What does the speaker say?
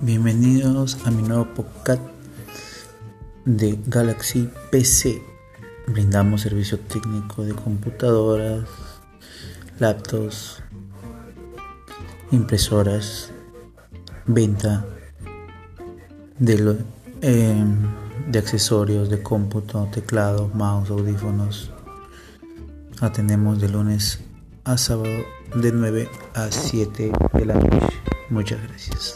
Bienvenidos a mi nuevo podcast de Galaxy PC. Brindamos servicio técnico de computadoras, laptops, impresoras, venta de, eh, de accesorios de cómputo, teclado, mouse, audífonos. Atendemos de lunes a sábado de 9 a 7 de la noche. Muchas gracias.